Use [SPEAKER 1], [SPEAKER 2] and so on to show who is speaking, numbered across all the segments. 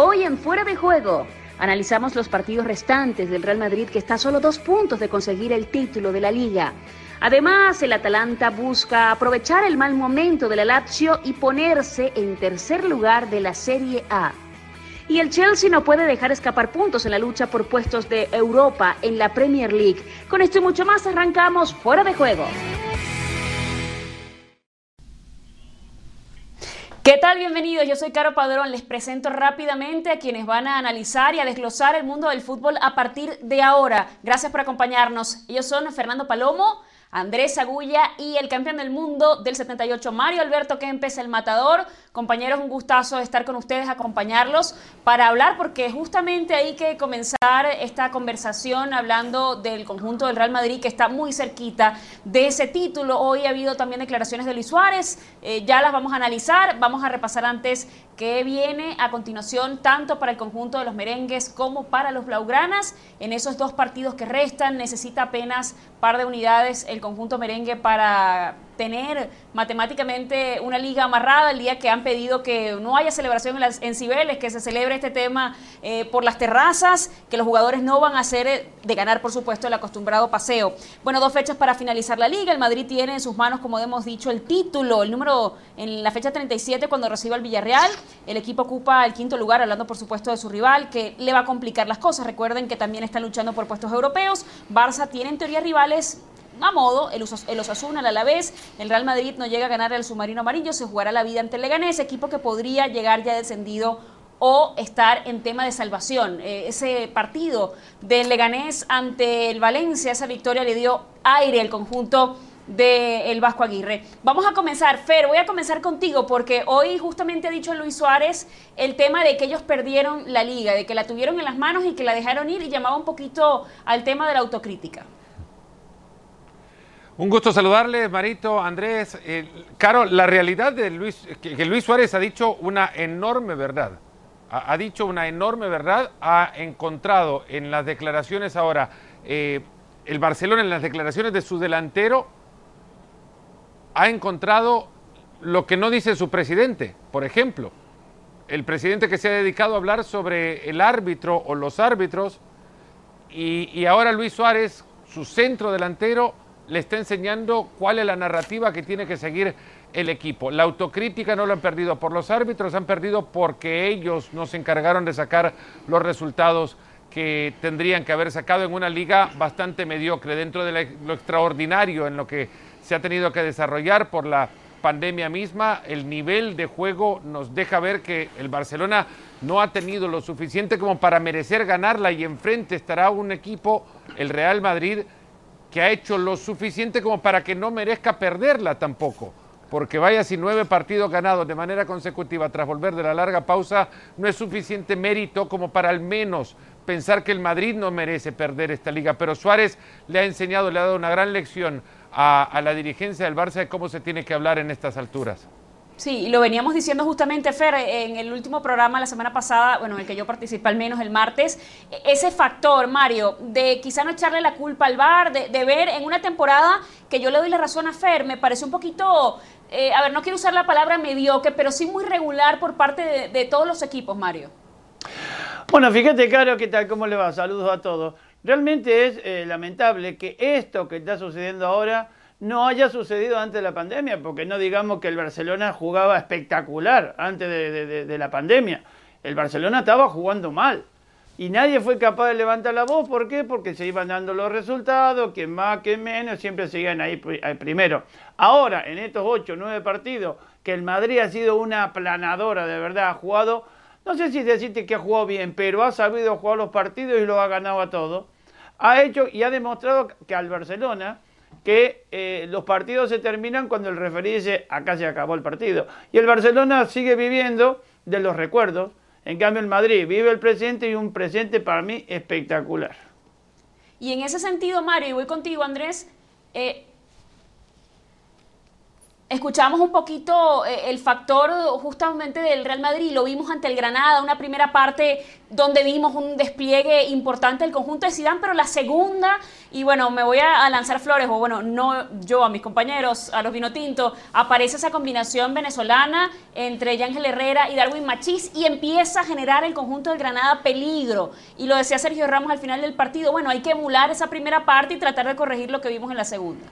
[SPEAKER 1] Hoy en Fuera de Juego analizamos los partidos restantes del Real Madrid que está a solo dos puntos de conseguir el título de la liga. Además, el Atalanta busca aprovechar el mal momento de la Lazio y ponerse en tercer lugar de la Serie A. Y el Chelsea no puede dejar escapar puntos en la lucha por puestos de Europa en la Premier League. Con esto y mucho más arrancamos fuera de juego. ¿Qué tal? Bienvenidos, yo soy Caro Padrón. Les presento rápidamente a quienes van a analizar y a desglosar el mundo del fútbol a partir de ahora. Gracias por acompañarnos. Ellos son Fernando Palomo, Andrés Agulla y el campeón del mundo del 78, Mario Alberto Kempes, el matador. Compañeros, un gustazo estar con ustedes, acompañarlos para hablar, porque justamente hay que comenzar esta conversación hablando del conjunto del Real Madrid, que está muy cerquita de ese título. Hoy ha habido también declaraciones de Luis Suárez, eh, ya las vamos a analizar. Vamos a repasar antes qué viene a continuación, tanto para el conjunto de los merengues como para los blaugranas. En esos dos partidos que restan, necesita apenas par de unidades el conjunto merengue para tener matemáticamente una liga amarrada el día que han pedido que no haya celebración en, Cibeles, que se celebre este tema eh, por las terrazas, que los jugadores no van a hacer eh, de ganar, por supuesto, el acostumbrado paseo. Bueno, dos fechas para finalizar la liga. El Madrid tiene en sus manos, como hemos dicho, el título, el número en la fecha 37 cuando reciba el Villarreal. El equipo ocupa el quinto lugar, hablando, por supuesto, de su rival, que le va a complicar las cosas. Recuerden que también están luchando por puestos europeos. Barça tiene en teoría rivales a modo, el, el Osasuna, el Alavés, el Real Madrid no llega a ganar el submarino amarillo, se jugará la vida ante el Leganés, equipo que podría llegar ya descendido o estar en tema de salvación. Eh, ese partido del Leganés ante el Valencia, esa victoria le dio aire al conjunto del Vasco Aguirre. Vamos a comenzar, Fer, voy a comenzar contigo porque hoy justamente ha dicho Luis Suárez el tema de que ellos perdieron la liga, de que la tuvieron en las manos y que la dejaron ir y llamaba un poquito al tema de la autocrítica.
[SPEAKER 2] Un gusto saludarles, Marito, Andrés. Eh, Caro, la realidad de Luis, que, Luis Suárez ha dicho una enorme verdad. Ha, dicho una enorme verdad, ha encontrado en las declaraciones ahora, eh, el Barcelona en las declaraciones de su delantero, ha encontrado lo que no dice su presidente, por ejemplo. El presidente que se ha dedicado a hablar sobre el árbitro o los árbitros, y, y ahora Luis Suárez, su centro delantero, le está enseñando cuál es la narrativa que tiene que seguir el equipo. La autocrítica no lo han perdido por los árbitros, han perdido porque ellos no se encargaron de sacar los resultados que tendrían que haber sacado en una liga bastante mediocre, dentro de lo extraordinario en lo que se ha tenido que desarrollar por la pandemia misma, el nivel de juego nos deja ver que el Barcelona no ha tenido lo suficiente como para merecer ganarla y enfrente estará un equipo, el Real Madrid, que ha hecho lo suficiente como para que no merezca perderla tampoco. Porque vaya si nueve partidos ganados de manera consecutiva tras volver de la larga pausa no es suficiente mérito como para al menos pensar que el Madrid no merece perder esta liga. Pero Suárez le ha enseñado, le ha dado una gran lección a, a la dirigencia del Barça de cómo se tiene que hablar en estas alturas.
[SPEAKER 1] Sí, lo veníamos diciendo justamente, Fer, en el último programa la semana pasada, bueno, en el que yo participé al menos el martes, ese factor, Mario, de quizá no echarle la culpa al VAR, de, ver en una temporada que yo le doy la razón a Fer, me parece un poquito, eh, a ver, no quiero usar la palabra mediocre, pero sí muy regular por parte de, todos los equipos, Mario.
[SPEAKER 3] Bueno, fíjate, Caro, ¿qué tal? ¿Cómo le va? Saludos a todos. Realmente es eh, lamentable que esto que está sucediendo ahora no haya sucedido antes de la pandemia, porque no digamos que el Barcelona jugaba espectacular antes de, la pandemia. El Barcelona estaba jugando mal. Y nadie fue capaz de levantar la voz. ¿Por qué? Porque se iban dando los resultados, que más, que menos, siempre seguían ahí primero. Ahora, en estos ocho, nueve partidos, que el Madrid ha sido una aplanadora, de verdad, ha jugado, no sé si decirte que ha jugado bien, pero ha sabido jugar los partidos y lo ha ganado a todos. Ha hecho y ha demostrado que al Barcelona que eh, los partidos se terminan cuando el referí dice acá se acabó el partido. Y el Barcelona sigue viviendo de los recuerdos. En cambio el Madrid vive el presente y un presente para mí espectacular.
[SPEAKER 1] Y en ese sentido, Mario, y voy contigo, Andrés, eh, Escuchamos un poquito eh, el factor justamente del Real Madrid, lo vimos ante el Granada, una primera parte donde vimos un despliegue importante del conjunto de Zidane, pero la segunda, y bueno, me voy a, lanzar flores, o bueno, no yo, a mis compañeros, a los Vinotinto, aparece esa combinación venezolana entre Yángel Herrera y Darwin Machís y empieza a generar el conjunto del Granada peligro. Y lo decía Sergio Ramos al final del partido, bueno, hay que emular esa primera parte y tratar de corregir lo que vimos en la segunda.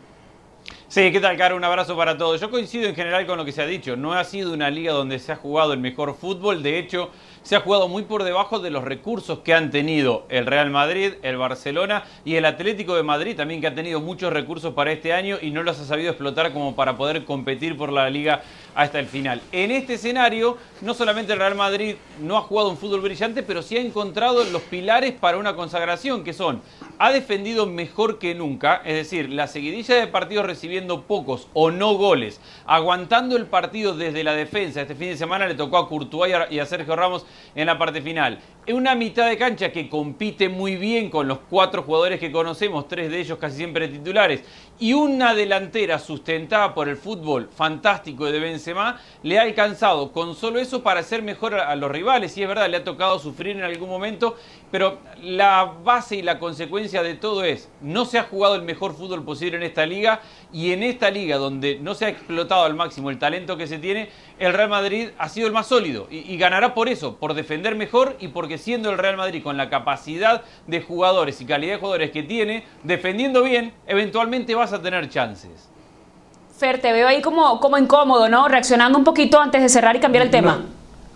[SPEAKER 4] Sí, ¿qué tal, Caro? Un abrazo para todos. Yo coincido en general con lo que se ha dicho. No ha sido una liga donde se ha jugado el mejor fútbol. De hecho, se ha jugado muy por debajo de los recursos que han tenido el Real Madrid, el Barcelona y el Atlético de Madrid también que ha tenido muchos recursos para este año y no los ha sabido explotar como para poder competir por la liga hasta el final. En este escenario, no solamente el Real Madrid no ha jugado un fútbol brillante, pero sí ha encontrado los pilares para una consagración, que son, ha defendido mejor que nunca, es decir, la seguidilla de partidos recibiendo pocos o no goles, aguantando el partido desde la defensa. Este fin de semana le tocó a Courtois y a Sergio Ramos en la parte final. Una mitad de cancha que compite muy bien con los cuatro jugadores que conocemos, tres de ellos casi siempre titulares, y una delantera sustentada por el fútbol fantástico de Benzema, le ha alcanzado con solo eso para hacer mejor a los rivales. Y es verdad, le ha tocado sufrir en algún momento, pero la base y la consecuencia de todo es, no se ha jugado el mejor fútbol posible en esta liga, y en esta liga donde no se ha explotado al máximo el talento que se tiene, el Real Madrid ha sido el más sólido, y, ganará por eso, defender mejor y porque siendo el Real Madrid con la capacidad de jugadores y calidad de jugadores que tiene, defendiendo bien, eventualmente vas a tener chances.
[SPEAKER 1] Fer, te veo ahí como, como incómodo, ¿no? Reaccionando un poquito antes de cerrar y cambiar el tema.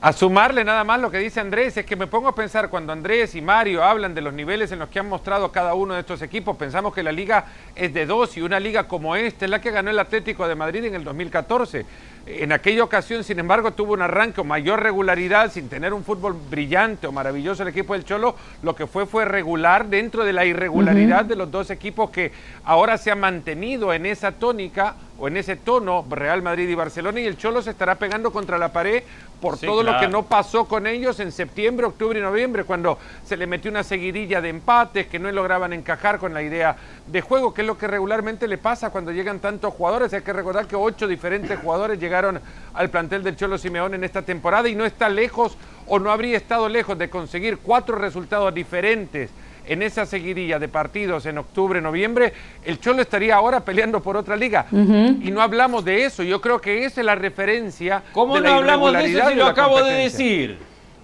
[SPEAKER 2] A sumarle nada más lo que dice Andrés, es que me pongo a pensar cuando Andrés y Mario hablan de los niveles en los que han mostrado cada uno de estos equipos, pensamos que la liga es de dos y una liga como esta es la que ganó el Atlético de Madrid en el 2014. En aquella ocasión, sin embargo, tuvo un arranque o mayor regularidad sin tener un fútbol brillante o maravilloso el equipo del Cholo. Lo que fue fue regular dentro de la irregularidad de los dos equipos que ahora se han mantenido en esa tónica o en ese tono Real Madrid y Barcelona y el Cholo se estará pegando contra la pared por todo lo que no pasó con ellos en septiembre, octubre y noviembre, cuando se le metió una seguidilla de empates que no lograban encajar con la idea de juego, que es lo que regularmente le pasa cuando llegan tantos jugadores. Hay que recordar que ocho diferentes jugadores llegaron al plantel del Cholo Simeón en esta temporada y no está lejos o no habría estado lejos de conseguir cuatro resultados diferentes en esa seguidilla de partidos en octubre, noviembre, el Cholo estaría ahora peleando por otra liga. Y no hablamos de eso. Yo creo que esa es la referencia.
[SPEAKER 4] ¿Cómo no hablamos de eso si lo acabo de decir?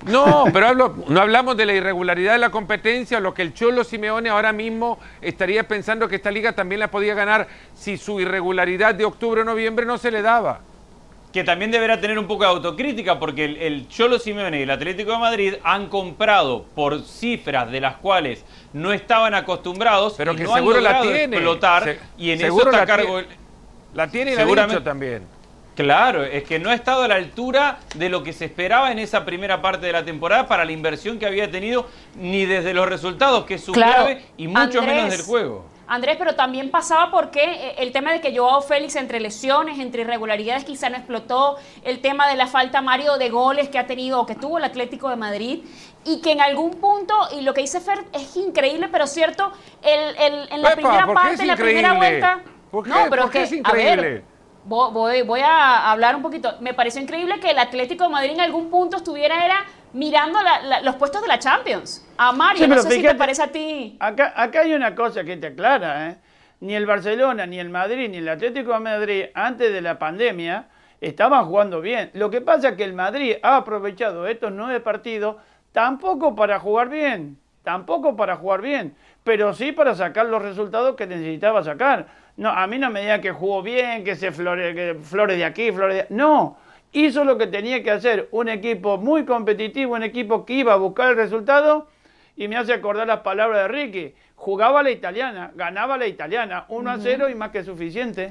[SPEAKER 2] No, pero hablo, no hablamos de la irregularidad de la competencia, lo que el Cholo Simeone ahora mismo estaría pensando que esta liga también la podía ganar si su irregularidad de octubre o noviembre no se le daba
[SPEAKER 4] que también deberá tener un poco de autocrítica porque el, Cholo Simeone y el Atlético de Madrid han comprado por cifras de las cuales no estaban acostumbrados
[SPEAKER 2] pero que
[SPEAKER 4] no
[SPEAKER 2] seguro
[SPEAKER 4] han
[SPEAKER 2] la tiene.
[SPEAKER 4] explotar y en eso está
[SPEAKER 2] la
[SPEAKER 4] cargo
[SPEAKER 2] la tiene y seguramente también.
[SPEAKER 4] Claro, es que no ha estado a la altura de lo que se esperaba en esa primera parte de la temporada para la inversión que había tenido, ni desde los resultados, que es su clave, y mucho menos del juego.
[SPEAKER 1] Andrés, pero también pasaba porque eh, el tema de que Joao Félix entre lesiones, entre irregularidades quizá no explotó, el tema de la falta Mario de goles que ha tenido o que tuvo el Atlético de Madrid y que en algún punto, y lo que dice Fer es increíble, pero cierto, el, en la primera parte, en la primera vuelta...
[SPEAKER 2] no, pero es increíble?
[SPEAKER 1] Voy, voy a hablar un poquito. Me pareció increíble que el Atlético de Madrid en algún punto estuviera era mirando los puestos de la Champions. A Mario, no sé si te parece a ti.
[SPEAKER 3] Acá, acá hay una cosa que te aclara, ¿eh? Ni el Barcelona, ni el Madrid, ni el Atlético de Madrid, antes de la pandemia, estaban jugando bien. Lo que pasa es que el Madrid ha aprovechado estos nueve partidos tampoco para jugar bien, tampoco para jugar bien, pero sí para sacar los resultados que necesitaba sacar. No, a mí no me digan que jugó bien, que se flore, que flores de aquí, flores de... No, hizo lo que tenía que hacer, un equipo muy competitivo, un equipo que iba a buscar el resultado y me hace acordar las palabras de Ricky, jugaba la italiana, ganaba la italiana, 1 a 0 y más que suficiente.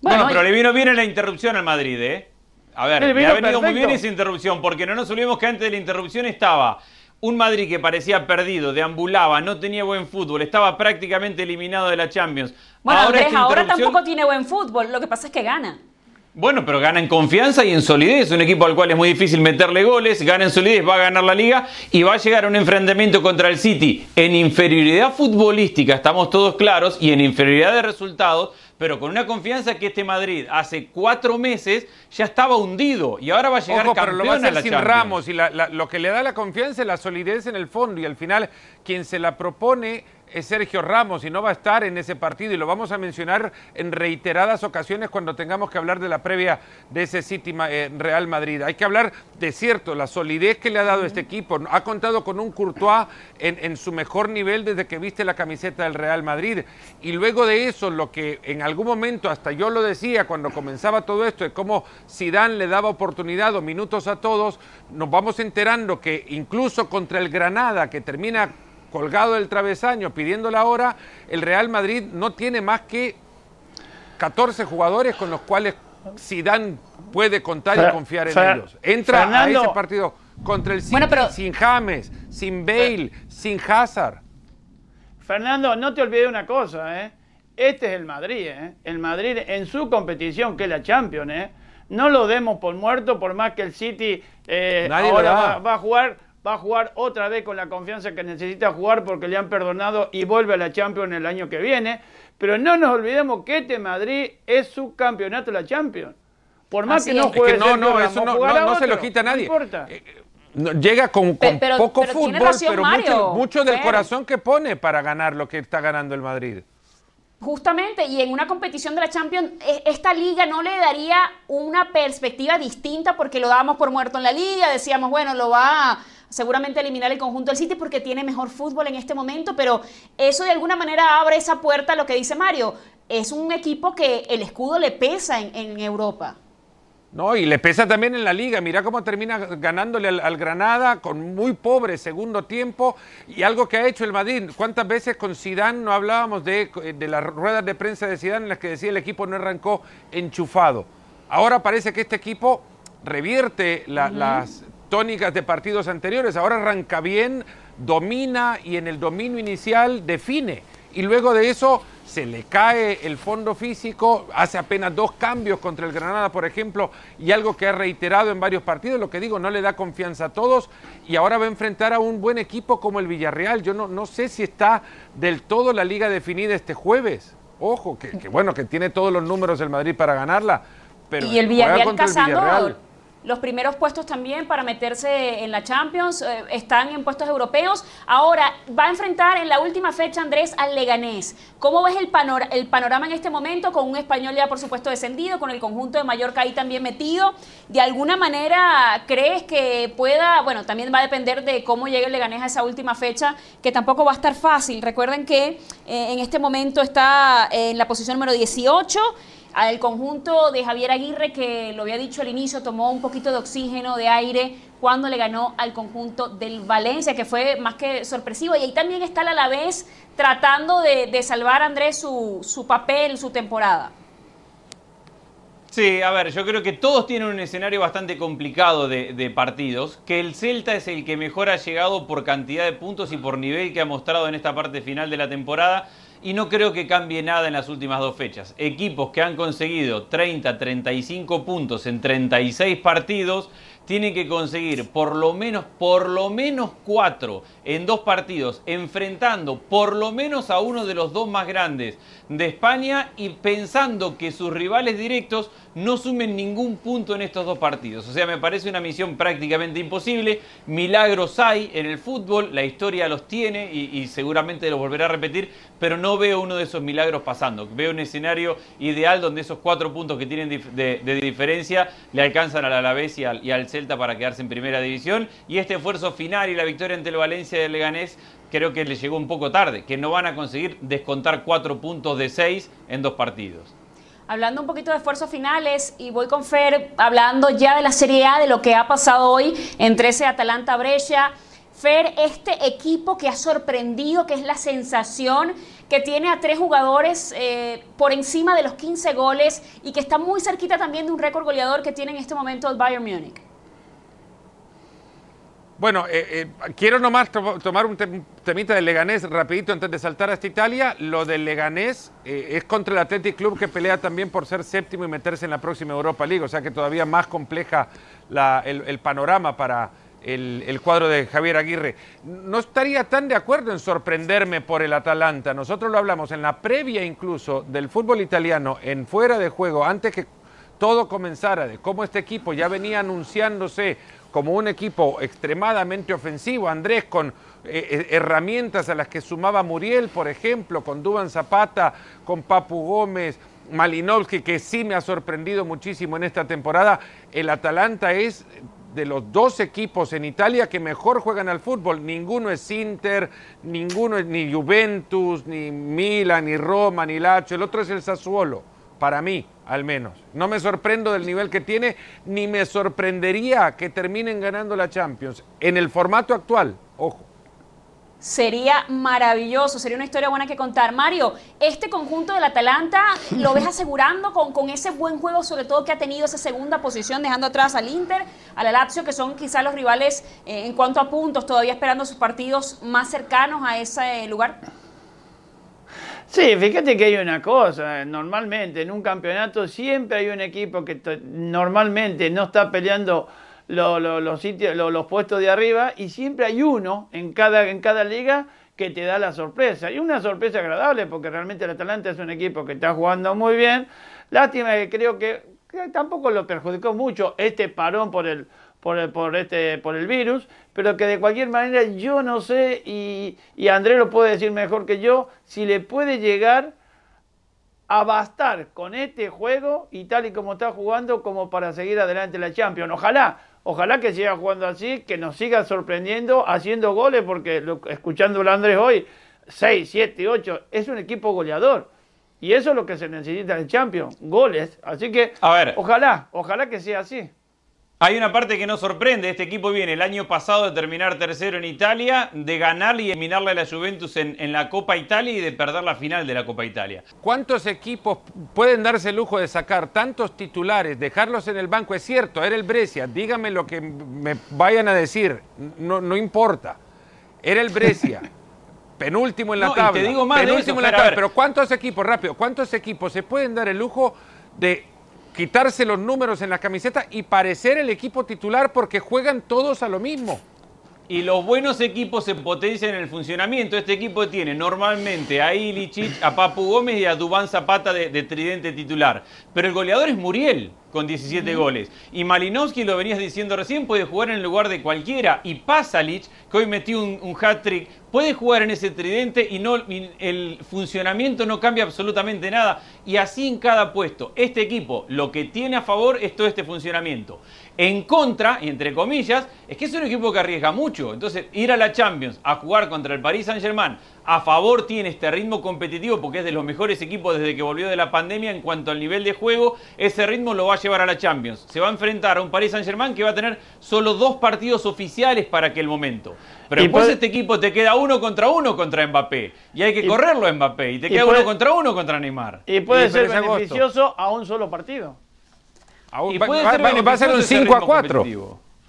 [SPEAKER 4] Bueno, pero le vino bien la interrupción al Madrid, ¿eh? A ver, le, ha venido muy bien esa interrupción, porque no nos olvidemos que antes de la interrupción estaba un Madrid que parecía perdido, deambulaba, no tenía buen fútbol, estaba prácticamente eliminado de la Champions.
[SPEAKER 1] Bueno, ahora, Andrés, ahora tampoco tiene buen fútbol, lo que pasa es que gana.
[SPEAKER 4] Bueno, pero gana en confianza y en solidez. Un equipo al cual es muy difícil meterle goles, gana en solidez, va a ganar la liga y va a llegar a un enfrentamiento contra el City en inferioridad futbolística, estamos todos claros, y en inferioridad de resultados, pero con una confianza que este Madrid hace cuatro meses ya estaba hundido y ahora va a llegar
[SPEAKER 2] Ojo,
[SPEAKER 4] campeón
[SPEAKER 2] pero lo va a hacer
[SPEAKER 4] la
[SPEAKER 2] sin
[SPEAKER 4] Champions.
[SPEAKER 2] Ramos y la- la- lo que le da la confianza es la solidez en el fondo y al final quien se la propone es Sergio Ramos y no va a estar en ese partido y lo vamos a mencionar en reiteradas ocasiones cuando tengamos que hablar de la previa de ese City eh, Real Madrid. Hay que hablar de cierto, la solidez que le ha dado este equipo. Ha contado con un Courtois en, en su mejor nivel desde que viste la camiseta del Real Madrid y luego de eso lo que en algún momento hasta yo lo decía cuando comenzaba todo esto de cómo Zidane le daba oportunidad o minutos a todos, nos vamos enterando que incluso contra el Granada que termina colgado del travesaño pidiendo la hora, el Real Madrid no tiene más que 14 jugadores con los cuales Zidane puede contar y confiar en
[SPEAKER 3] Fer-
[SPEAKER 2] ellos. Entra
[SPEAKER 3] Fernando-
[SPEAKER 2] a ese partido contra el City
[SPEAKER 1] Bueno, pero-
[SPEAKER 2] sin James, sin Bale, sin Hazard.
[SPEAKER 3] Fernando, no te olvides una cosa, ¿eh? Este es el Madrid, ¿eh? El Madrid en su competición, que es la Champions, ¿eh? No lo demos por muerto, por más que el City eh, ahora va a jugar, va a jugar otra vez con la confianza que necesita jugar porque le han perdonado y vuelve a la Champions el año que viene. Pero no nos olvidemos que este Madrid es su campeonato de la Champions. Por más
[SPEAKER 1] Así
[SPEAKER 3] que no
[SPEAKER 1] es.
[SPEAKER 2] Es que
[SPEAKER 3] juegue
[SPEAKER 2] no,
[SPEAKER 3] Sergio
[SPEAKER 2] no,
[SPEAKER 3] Ramos,
[SPEAKER 2] eso no,
[SPEAKER 3] jugará
[SPEAKER 2] no- no se lo quita nadie.
[SPEAKER 3] No importa.
[SPEAKER 2] Eh, no, llega con, con
[SPEAKER 1] pero-
[SPEAKER 2] poco
[SPEAKER 1] pero
[SPEAKER 2] fútbol,
[SPEAKER 1] razón
[SPEAKER 2] pero
[SPEAKER 1] Mario,
[SPEAKER 2] mucho, mucho del corazón que pone para ganar lo que está ganando el Madrid.
[SPEAKER 1] Justamente, y en una competición de la Champions, e- esta liga no le daría una perspectiva distinta porque lo dábamos por muerto en la liga, decíamos, bueno, lo va a seguramente eliminar el conjunto del City porque tiene mejor fútbol en este momento, pero eso de alguna manera abre esa puerta a lo que dice Mario. Es un equipo que el escudo le pesa en, en Europa.
[SPEAKER 2] No, y le pesa también en la liga. Mira cómo termina ganándole al, al Granada con muy pobre segundo tiempo y algo que ha hecho el Madrid. ¿Cuántas veces con Zidane no hablábamos de, de las ruedas de prensa de Zidane en las que decía el equipo no arrancó enchufado? Ahora parece que este equipo revierte la- las tónicas de partidos anteriores. Ahora arranca bien, domina y en el dominio inicial define. Y luego de eso se le cae el fondo físico, hace apenas dos cambios contra el Granada, por ejemplo, y algo que ha reiterado en varios partidos, lo que digo, no le da confianza a todos y ahora va a enfrentar a un buen equipo como el Villarreal. Yo no, no sé si está del todo la liga definida este jueves. Ojo, que, que bueno, que tiene todos los números el Madrid para ganarla. Pero
[SPEAKER 1] y el Villarreal
[SPEAKER 2] el Villarreal.
[SPEAKER 1] Los primeros puestos también para meterse en la Champions, eh, están en puestos europeos. Ahora va a enfrentar en la última fecha Andrés al Leganés. ¿Cómo ves el, el panorama en este momento con un español ya por supuesto descendido, con el conjunto de Mallorca ahí también metido? ¿De alguna manera crees que pueda, bueno, también va a depender de cómo llegue el Leganés a esa última fecha, que tampoco va a estar fácil? Recuerden que eh, en este momento está en la posición número 18 al conjunto de Javier Aguirre, que lo había dicho al inicio, tomó un poquito de oxígeno, de aire, cuando le ganó al conjunto del Valencia, que fue más que sorpresivo. Y ahí también está el Alavés tratando de, salvar a Andrés su, su papel, su temporada.
[SPEAKER 4] Sí, a ver, yo creo que todos tienen un escenario bastante complicado de, de partidos, que el Celta es el que mejor ha llegado por cantidad de puntos y por nivel que ha mostrado en esta parte final de la temporada, y no creo que cambie nada en las últimas dos fechas. Equipos que han conseguido 30, 35 puntos en 36 partidos, tienen que conseguir por lo menos, por lo menos cuatro en dos partidos, enfrentando por lo menos a uno de los dos más grandes de España y pensando que sus rivales directos no sumen ningún punto en estos dos partidos. O sea, me parece una misión prácticamente imposible. Milagros hay en el fútbol, la historia los tiene y, seguramente los volverá a repetir, pero no veo uno de esos milagros pasando. Veo un escenario ideal donde esos cuatro puntos que tienen de diferencia le alcanzan al Alavés y al, y al Celta para quedarse en primera división. Y este esfuerzo final y la victoria ante el Valencia del Leganés creo que le llegó un poco tarde, que no van a conseguir descontar cuatro puntos de seis en dos partidos.
[SPEAKER 1] Hablando un poquito de esfuerzos finales, y voy con Fer hablando ya de la Serie A, de lo que ha pasado hoy entre ese Atalanta Brescia. Fer, este equipo que ha sorprendido, que es la sensación, que tiene a tres jugadores eh, por encima de los 15 goles y que está muy cerquita también de un récord goleador que tiene en este momento el Bayern Múnich.
[SPEAKER 2] Bueno, eh, eh, quiero nomás to- tomar un tem- temita del Leganés rapidito antes de saltar hasta Italia. Lo del Leganés eh, es contra el Athletic Club que pelea también por ser séptimo y meterse en la próxima Europa League, o sea que todavía más compleja la- el panorama para el, cuadro de Javier Aguirre. No estaría tan de acuerdo en sorprenderme por el Atalanta. Nosotros lo hablamos en la previa incluso del fútbol italiano, en fuera de juego, antes que todo comenzara, de cómo este equipo ya venía anunciándose como un equipo extremadamente ofensivo, Andrés, con eh, eh, herramientas a las que sumaba Muriel, por ejemplo, con Duban Zapata, con Papu Gómez, Malinowski, que sí me ha sorprendido muchísimo en esta temporada. El Atalanta es de los dos equipos en Italia que mejor juegan al fútbol. Ninguno es Inter, ninguno es ni Juventus, ni Milan, ni Roma, ni Lazio. El otro es el Sassuolo, para mí al menos. No me sorprendo del nivel que tiene, ni me sorprendería que terminen ganando la Champions. En el formato actual, ojo.
[SPEAKER 1] Sería maravilloso, sería una historia buena que contar. Mario, este conjunto del Atalanta lo ves asegurando con, con ese buen juego, sobre todo que ha tenido esa segunda posición, dejando atrás al Inter, al Lazio, que son quizás los rivales eh, en cuanto a puntos, todavía esperando sus partidos más cercanos a ese lugar.
[SPEAKER 3] Sí, fíjate que hay una cosa, normalmente en un campeonato siempre hay un equipo que normalmente no está peleando los, sitios, los puestos de arriba y siempre hay uno en cada, en cada liga que te da la sorpresa. Y una sorpresa agradable porque realmente el Atalanta es un equipo que está jugando muy bien. Lástima que creo que, tampoco lo perjudicó mucho este parón por el, por el, por este, por el virus, pero que de cualquier manera yo no sé, y, y Andrés lo puede decir mejor que yo, si le puede llegar a bastar con este juego y tal y como está jugando como para seguir adelante la Champions. Ojalá, Ojalá que siga jugando así, que nos siga sorprendiendo, haciendo goles, porque lo, escuchando a Andrés hoy, 6, 7, 8, es un equipo goleador. Y eso es lo que se necesita en el Champions, goles. Así que, ojalá, ojalá que sea así.
[SPEAKER 4] Hay una parte que nos sorprende. Este equipo viene el año pasado de terminar tercero en Italia, de ganarle y eliminarle a la Juventus en, la Copa Italia y de perder la final de la Copa Italia.
[SPEAKER 2] ¿Cuántos equipos pueden darse el lujo de sacar tantos titulares, dejarlos en el banco? Es cierto, era el Brescia. Dígame lo que me vayan a decir. No, no importa. Era el Brescia. penúltimo en la tabla.
[SPEAKER 4] te digo más
[SPEAKER 2] penúltimo en la tabla. Pero ¿cuántos equipos, rápido, cuántos equipos se pueden dar el lujo de quitarse los números en la camiseta y parecer el equipo titular porque juegan todos a lo mismo.
[SPEAKER 4] Y los buenos equipos se potencian en el funcionamiento. Este equipo tiene normalmente a Ilicic, a Papu Gómez y a Dubán Zapata de, de tridente titular. Pero el goleador es Muriel con 17 goles. Y Malinowski, lo venías diciendo recién, puede jugar en el lugar de cualquiera. Y Pasalic, que hoy metió un, hat-trick, puede jugar en ese tridente y, no, el funcionamiento no cambia absolutamente nada. Y así en cada puesto. Este equipo lo que tiene a favor es todo este funcionamiento. En contra, y entre comillas, es que es un equipo que arriesga mucho. Entonces, ir a la Champions a jugar contra el Paris Saint-Germain a favor tiene este ritmo competitivo porque es de los mejores equipos desde que volvió de la pandemia en cuanto al nivel de juego. Ese ritmo lo va a llevar a la Champions. Se va a enfrentar a un Paris Saint-Germain que va a tener solo dos partidos oficiales para aquel momento. Pero después este equipo te queda uno contra uno contra Mbappé. Y hay que correrlo a Mbappé. Y te queda uno contra uno contra Neymar.
[SPEAKER 3] Y puede ser beneficioso a un solo partido.
[SPEAKER 2] y puede ser va, a ser un 5 a 4.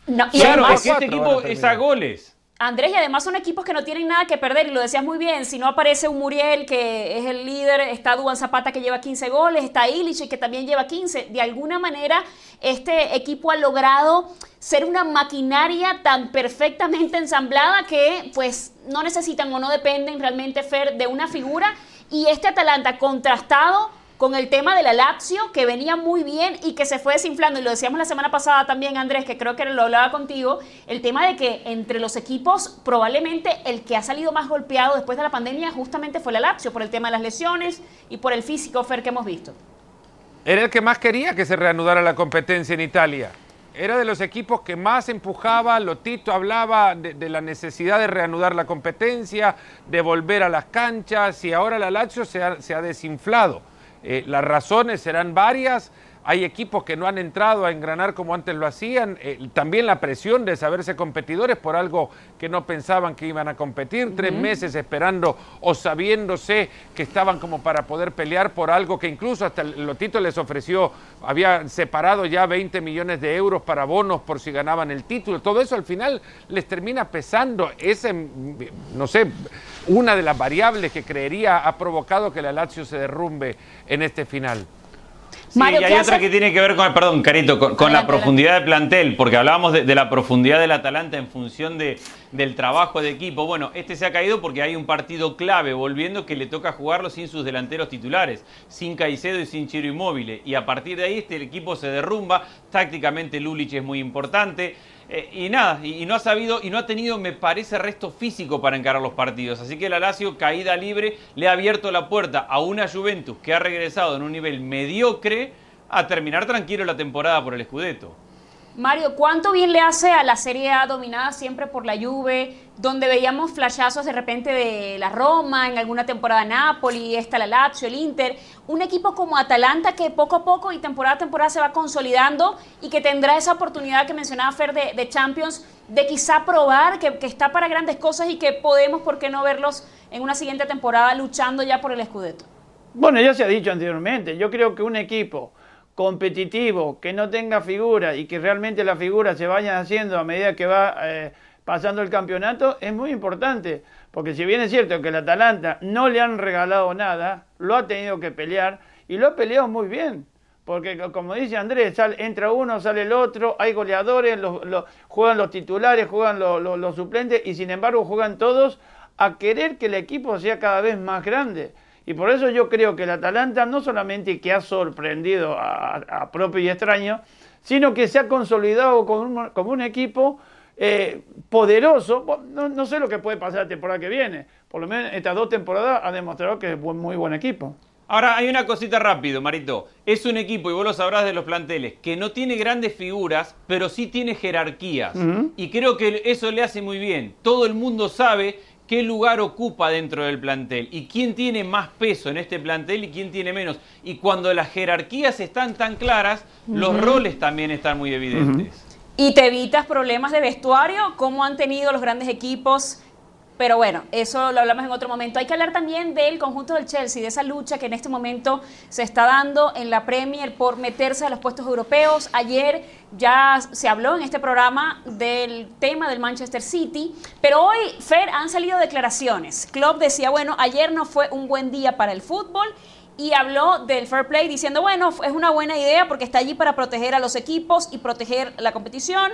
[SPEAKER 4] No, claro, es que este equipo es a goles.
[SPEAKER 1] Andrés, y además son equipos que no tienen nada que perder, y lo decías muy bien, si no aparece un Muriel, que es el líder, está Duan Zapata que lleva 15 goles, está Illich que también lleva 15, de alguna manera este equipo ha logrado ser una maquinaria tan perfectamente ensamblada que pues no necesitan o no dependen realmente, Fer, de una figura, y este Atalanta contrastado con el tema de la Lazio, que venía muy bien y que se fue desinflando, y lo decíamos la semana pasada también, Andrés, que creo que lo hablaba contigo, el tema de que entre los equipos probablemente el que ha salido más golpeado después de la pandemia justamente fue la Lazio, por el tema de las lesiones y por el físico, Fer, que hemos visto.
[SPEAKER 2] Era el que más quería que se reanudara la competencia en Italia. Era de los equipos que más empujaba, Lotito hablaba de, la necesidad de reanudar la competencia, de volver a las canchas, y ahora la Lazio se ha desinflado. Eh, las razones serán varias. Hay equipos que no han entrado a engranar como antes lo hacían. Eh, también la presión de saberse competidores por algo que no pensaban que iban a competir. Tres meses esperando o sabiéndose que estaban como para poder pelear por algo que incluso hasta Lotito les ofreció. Había separado ya 20 millones de euros para bonos por si ganaban el título. Todo eso al final les termina pesando. Ese, no sé, una de las variables que creería ha provocado que la Lazio se derrumbe en este final.
[SPEAKER 4] Sí, y hay otra que tiene que ver con, perdón, Carito, con, la profundidad de plantel, porque hablábamos de, la profundidad del Atalanta en función de, del trabajo de equipo. Bueno, este se ha caído porque hay un partido clave volviendo que le toca jugarlo sin sus delanteros titulares, sin Caicedo y sin Chiro Inmóvil. Y a partir de ahí este el equipo se derrumba. Tácticamente Lulich es muy importante. Eh, y nada, y, no ha sabido y no ha tenido, me parece, resto físico para encarar los partidos. Así que el Alacio, caída libre, le ha abierto la puerta a una Juventus que ha regresado en un nivel mediocre a terminar tranquilo la temporada por el Scudetto.
[SPEAKER 1] Mario, ¿cuánto bien le hace a la Serie A dominada siempre por la Juve, donde veíamos flashazos de repente de la Roma, en alguna temporada Napoli, esta la Lazio, el Inter, un equipo como Atalanta que poco a poco y temporada a temporada se va consolidando y que tendrá esa oportunidad que mencionaba Fer de, Champions, de quizá probar que, que, está para grandes cosas y que podemos, ¿por qué no verlos en una siguiente temporada luchando ya por el Scudetto?
[SPEAKER 3] Bueno, ya se ha dicho anteriormente, yo creo que un equipo competitivo, que no tenga figura y que realmente las figuras se vayan haciendo a medida que va eh, pasando el campeonato, es muy importante. Porque si bien es cierto que el Atalanta no le han regalado nada, lo ha tenido que pelear y lo ha peleado muy bien. Porque como dice Andrés, entra uno, sale el otro, hay goleadores, juegan los titulares, juegan los suplentes y sin embargo juegan todos a querer que el equipo sea cada vez más grande. Y por eso yo creo que el Atalanta no solamente que ha sorprendido a, propio y extraño, sino que se ha consolidado como un, equipo eh, poderoso. No, sé lo que puede pasar la temporada que viene. Por lo menos estas dos temporadas ha demostrado que es un muy buen equipo.
[SPEAKER 4] Ahora hay una cosita rápido, Marito. Es un equipo, y vos lo sabrás de los planteles, que no tiene grandes figuras, pero sí tiene jerarquías. Y creo que eso le hace muy bien. Todo el mundo sabe qué lugar ocupa dentro del plantel y quién tiene más peso en este plantel y quién tiene menos. Y cuando las jerarquías están tan claras, los roles también están muy evidentes.
[SPEAKER 1] Y te evitas problemas de vestuario, como han tenido los grandes equipos pero bueno, eso lo hablamos en otro momento. Hay que hablar también del conjunto del Chelsea, de esa lucha que en este momento se está dando en la Premier por meterse a los puestos europeos. Ayer ya se habló en este programa del tema del Manchester City, pero hoy, Fer, han salido declaraciones. Klopp decía, bueno, ayer no fue un buen día para el fútbol y habló del fair play diciendo, bueno, es una buena idea porque está allí para proteger a los equipos y proteger la competición.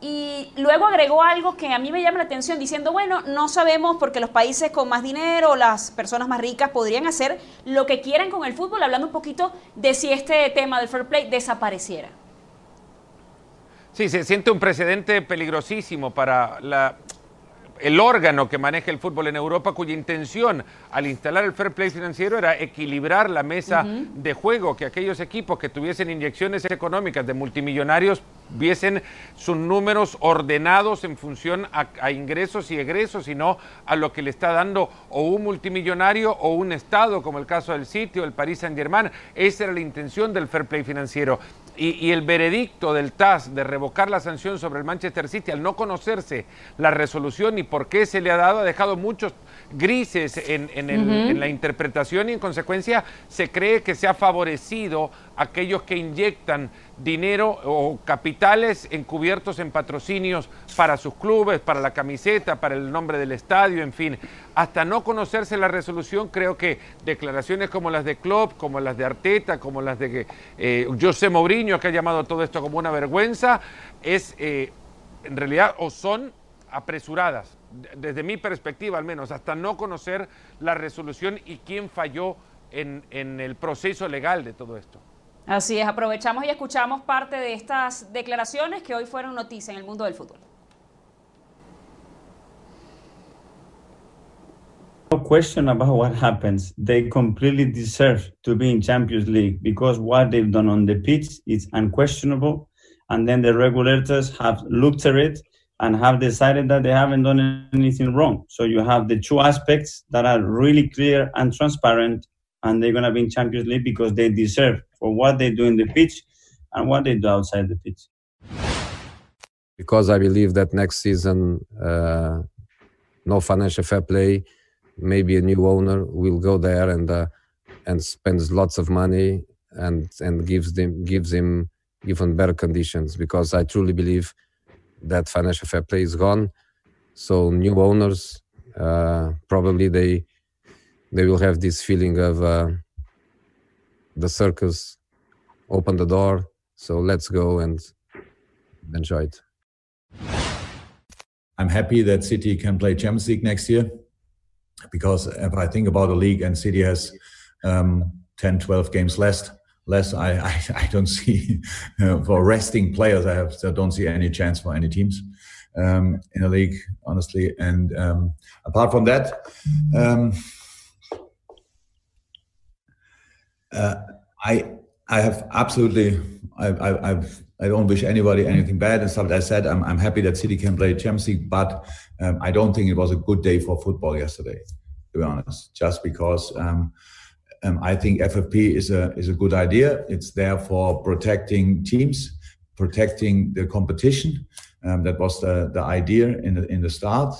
[SPEAKER 1] Y luego agregó algo que a mí me llama la atención, diciendo, bueno, no sabemos porque los países con más dinero, las personas más ricas podrían hacer lo que quieran con el fútbol, hablando un poquito de si este tema del fair play desapareciera.
[SPEAKER 2] Sí, se siente un precedente peligrosísimo para la, el órgano que maneja el fútbol en Europa, cuya intención al instalar el fair play financiero era equilibrar la mesa de juego, que aquellos equipos que tuviesen inyecciones económicas de multimillonarios viesen sus números ordenados en función a, ingresos y egresos, sino a lo que le está dando o un multimillonario o un Estado, como el caso del sitio, el Paris Saint-Germain. Esa era la intención del fair play financiero y, el veredicto del TAS de revocar la sanción sobre el Manchester City al no conocerse la resolución y por qué se le ha dado, ha dejado muchos grises en, en la interpretación y en consecuencia se cree que se ha favorecido aquellos que inyectan dinero o capitales encubiertos en patrocinios para sus clubes, para la camiseta, para el nombre del estadio, en fin. Hasta no conocerse la resolución, creo que declaraciones como las de Klopp, como las de Arteta, como las de eh, José Mourinho, que ha llamado todo esto como una vergüenza, es eh, en realidad o son apresuradas, desde mi perspectiva al menos, hasta no conocer la resolución y quién falló en el proceso legal de todo esto.
[SPEAKER 1] Así es, aprovechamos y escuchamos parte de estas declaraciones que hoy fueron noticia en el mundo del fútbol.
[SPEAKER 5] No question about what happens. They completely deserve to be in Champions League because what they've done on the pitch is unquestionable. And then the regulators have looked at it and have decided that they haven't done anything wrong. So you have the two aspects that are really clear and transparent, and they're going to be in Champions League because they deserve for what they do in the pitch and what they do outside the pitch.
[SPEAKER 6] Because I believe that next season, uh, no financial fair play, maybe a new owner will go there and uh, and spends lots of money and and gives them gives him even better conditions. Because I truly believe that financial fair play is gone. So new owners uh, probably they they will have this feeling of uh, the circus open the door. So let's go and enjoy it.
[SPEAKER 7] I'm happy that City can play Champions League next year because if I think about the league and City has um, 10, 12 games less, less I, I, I don't see for resting players. I have I don't see any chance for any teams um, in the league, honestly. And um, apart from that, um, uh, I I have absolutely I, I, I've I don't wish anybody anything bad and stuff. I said I'm I'm happy that City can play Champions League, but um, I don't think it was a good day for football yesterday, to be honest. Just because um, um, I think FFP is a is a good idea. It's there for protecting teams, protecting the competition. Um, that was the the idea in the in the start.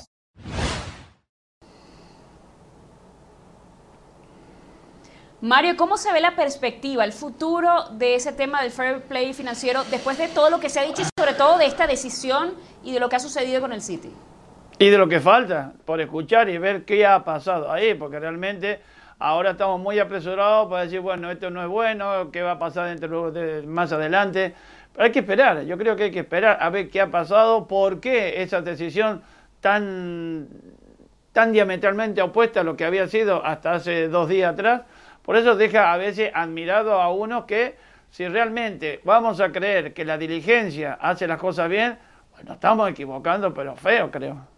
[SPEAKER 1] Mario, ¿cómo se ve la perspectiva, el futuro de ese tema del fair play financiero después de todo lo que se ha dicho y sobre todo de esta decisión y de lo que ha sucedido con el City?
[SPEAKER 3] Y de lo que falta por escuchar y ver qué ha pasado ahí, porque realmente ahora estamos muy apresurados para decir, bueno, esto no es bueno, qué va a pasar dentro de, más adelante. Pero hay que esperar, yo creo que hay que esperar a ver qué ha pasado, por qué esa decisión tan, tan diametralmente opuesta a lo que había sido hasta hace dos días atrás por eso deja a veces admirado a uno que si realmente vamos a creer que la diligencia hace las cosas bien, bueno, estamos equivocando, pero feo creo.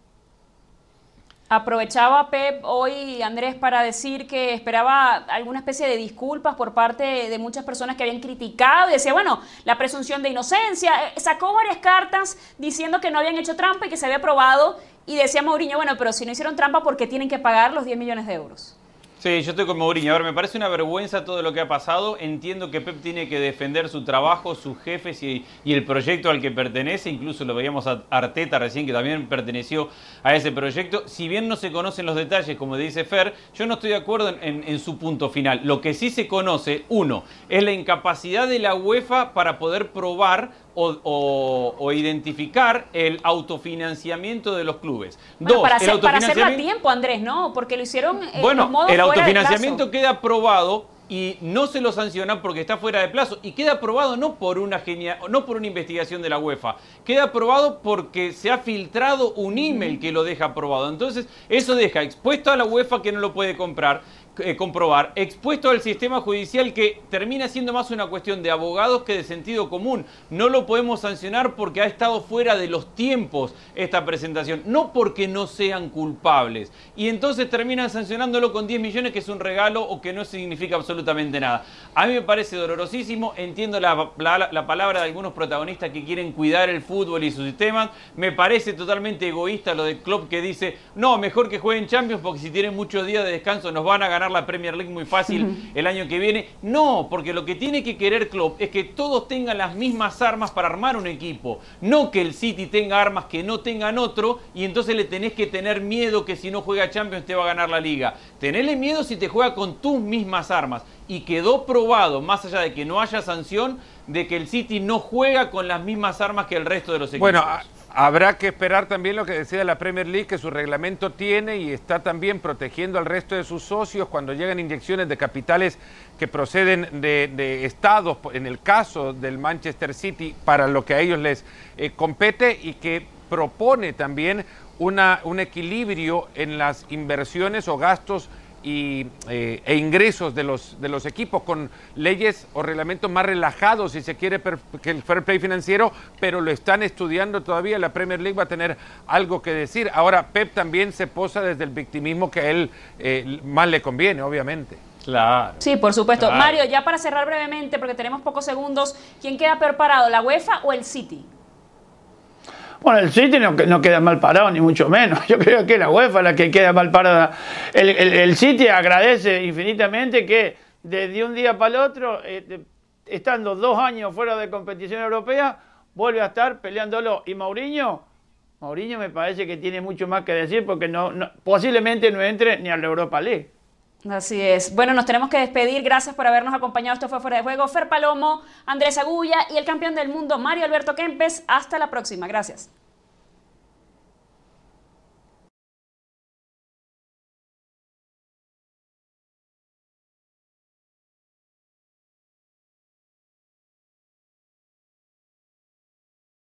[SPEAKER 1] Aprovechaba Pep hoy, Andrés, para decir que esperaba alguna especie de disculpas por parte de muchas personas que habían criticado y decía, bueno, la presunción de inocencia. Eh, sacó varias cartas diciendo que no habían hecho trampa y que se había probado. Y decía Mourinho, bueno, pero si no hicieron trampa, ¿por qué tienen que pagar los 10 millones de euros?
[SPEAKER 4] Sí, yo estoy con Mourinho. A ver, me parece una vergüenza todo lo que ha pasado. Entiendo que Pep tiene que defender su trabajo, sus jefes y, el proyecto al que pertenece. Incluso lo veíamos a Arteta recién, que también perteneció a ese proyecto. Si bien no se conocen los detalles, como dice Fer, yo no estoy de acuerdo en, su punto final. Lo que sí se conoce, uno, es la incapacidad de la UEFA para poder probar o, identificar el autofinanciamiento de los clubes.
[SPEAKER 1] Dos, para, hacer, para hacerlo a tiempo, Andrés, ¿no? Porque lo hicieron
[SPEAKER 4] en Bueno, el autofinanciamiento queda aprobado y no se lo sanciona porque está fuera de plazo y queda aprobado no por una genia, no por una investigación de la UEFA, queda aprobado porque se ha filtrado un email que lo deja aprobado. Entonces, eso deja expuesto a la UEFA que no lo puede comprar eh, comprobar, expuesto al sistema judicial que termina siendo más una cuestión de abogados que de sentido común. No lo podemos sancionar porque ha estado fuera de los tiempos esta presentación, no porque no sean culpables. Y entonces terminan sancionándolo con 10 millones, que es un regalo o que no significa absolutamente nada. A mí me parece dolorosísimo, entiendo la, la palabra de algunos protagonistas que quieren cuidar el fútbol y su sistema. Me parece totalmente egoísta lo de Klopp que dice, no, mejor que jueguen Champions porque si tienen muchos días de descanso nos van a ganar la Premier League muy fácil el año que viene. No, porque lo que tiene que querer Klopp es que todos tengan las mismas armas para armar un equipo. No que el City tenga armas que no tengan otro y entonces le tenés que tener miedo que si no juega Champions te va a ganar la liga. Tenele miedo si te juega con tus mismas armas. Y quedó probado, más allá de que no haya sanción, de que el City no juega con las mismas armas que el resto de los equipos.
[SPEAKER 2] Bueno, Habrá que esperar también lo que decía la Premier League, que su reglamento tiene y está también protegiendo al resto de sus socios cuando llegan inyecciones de capitales que proceden de, estados, en el caso del Manchester City, para lo que a ellos les eh, compete y que propone también una, un equilibrio en las inversiones o gastos y, eh, e ingresos de los, de los equipos con leyes o reglamentos más relajados, si se quiere, que el fair play financiero, pero lo están estudiando todavía. La Premier League va a tener algo que decir. Ahora, Pep también se posa desde el victimismo que a él eh, más le conviene, obviamente.
[SPEAKER 1] Claro. Sí, por supuesto. Mario, ya para cerrar brevemente, porque tenemos pocos segundos, ¿quién queda preparado, la UEFA o el City?
[SPEAKER 3] Bueno, el City no, queda mal parado, ni mucho menos. Yo creo que la UEFA la que queda mal parada. El, City agradece infinitamente que desde un día para el otro, eh, estando dos años fuera de competición europea, vuelve a estar peleándolo. Y Mourinho, Mourinho me parece que tiene mucho más que decir porque no, posiblemente no entre ni a Europa League.
[SPEAKER 1] Así es. Bueno, nos tenemos que despedir. Gracias por habernos acompañado. Esto fue Fuera de Juego. Fer Palomo, Andrés Agulla y el campeón del mundo, Mario Alberto Kempes. Hasta la próxima. Gracias.